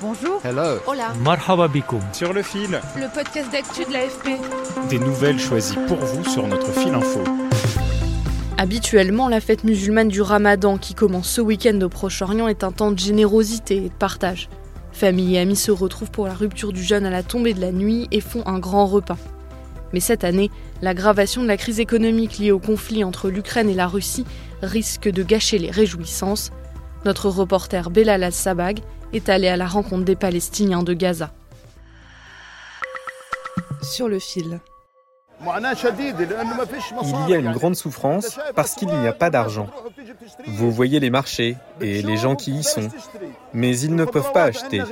Bonjour. Hello. Hola. Marhaba bikoum. Sur le fil, Le podcast d'actu de l'AFP. des nouvelles choisies pour vous sur notre fil info. Habituellement, la fête musulmane du Ramadan qui commence ce week-end au Proche-Orient est un temps de générosité et de partage. Famille et amis se retrouvent pour la rupture du jeûne à la tombée de la nuit et font un grand repas. Mais cette année, l'aggravation de la crise économique liée au conflit entre l'Ukraine et la Russie risque de gâcher les réjouissances. Notre reporter Belal Al-Sabag est allé à la rencontre des Palestiniens de Gaza. Sur le fil. Il y a une grande souffrance parce qu'il n'y a pas d'argent. Vous voyez les marchés et les gens qui y sont, mais ils ne peuvent pas acheter.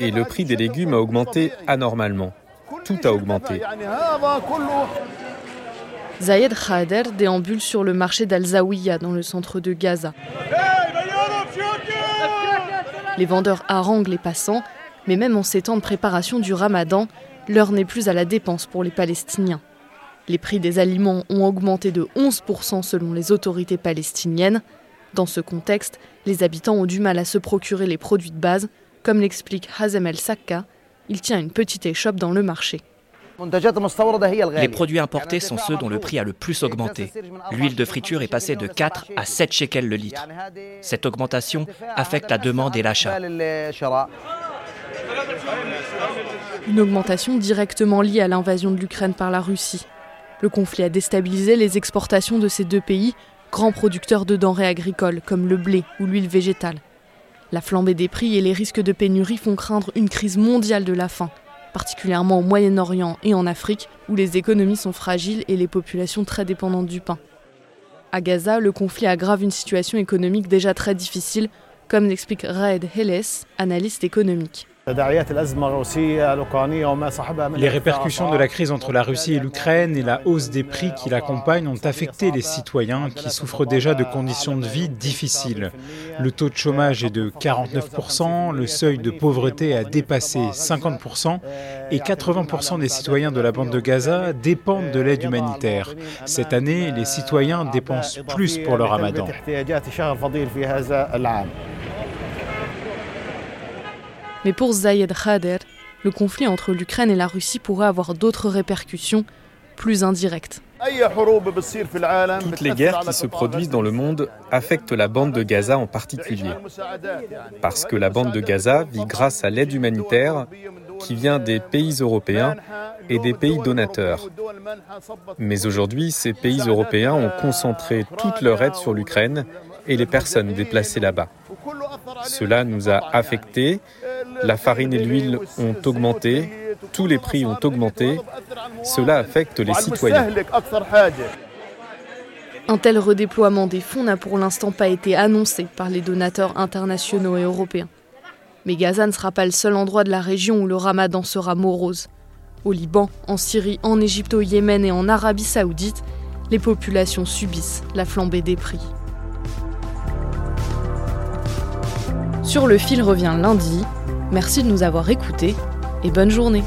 Et le prix des légumes a augmenté anormalement. Tout a augmenté. Zayed Khader déambule sur le marché d'Al-Zawiya dans le centre de Gaza. Les vendeurs haranguent les passants, mais même en ces temps de préparation du ramadan, l'heure n'est plus à la dépense pour les Palestiniens. Les prix des aliments ont augmenté de 11% selon les autorités palestiniennes. Dans ce contexte, les habitants ont du mal à se procurer les produits de base, comme l'explique Hazem El Sakka. Il tient une petite échoppe dans le marché. Les produits importés sont ceux dont le prix a le plus augmenté. L'huile de friture est passée de 4 à 7 shekels le litre. Cette augmentation affecte la demande et l'achat. Une augmentation directement liée à l'invasion de l'Ukraine par la Russie. Le conflit a déstabilisé les exportations de ces deux pays, grands producteurs de denrées agricoles comme le blé ou l'huile végétale. La flambée des prix et les risques de pénurie font craindre une crise mondiale de la faim, particulièrement au Moyen-Orient et en Afrique, où les économies sont fragiles et les populations très dépendantes du pain. À Gaza, le conflit aggrave une situation économique déjà très difficile, comme l'explique Raed Helles, analyste économique. Les répercussions de la crise entre la Russie et l'Ukraine et la hausse des prix qui l'accompagnent ont affecté les citoyens qui souffrent déjà de conditions de vie difficiles. Le taux de chômage est de 49%, le seuil de pauvreté a dépassé 50% et 80% des citoyens de la bande de Gaza dépendent de l'aide humanitaire. Cette année, les citoyens dépensent plus pour le ramadan. Mais pour Zayed Khader, le conflit entre l'Ukraine et la Russie pourrait avoir d'autres répercussions plus indirectes. Toutes les guerres qui se produisent dans le monde affectent la bande de Gaza en particulier. Parce que la bande de Gaza vit grâce à l'aide humanitaire qui vient des pays européens et des pays donateurs. Mais aujourd'hui, ces pays européens ont concentré toute leur aide sur l'Ukraine et les personnes déplacées là-bas. Cela nous a affectés, la farine et l'huile ont augmenté, tous les prix ont augmenté, cela affecte les citoyens. Un tel redéploiement des fonds n'a pour l'instant pas été annoncé par les donateurs internationaux et européens. Mais Gaza ne sera pas le seul endroit de la région où le ramadan sera morose. Au Liban, en Syrie, en Égypte, au Yémen et en Arabie saoudite, les populations subissent la flambée des prix. Sur le fil revient lundi. Merci de nous avoir écoutés et bonne journée.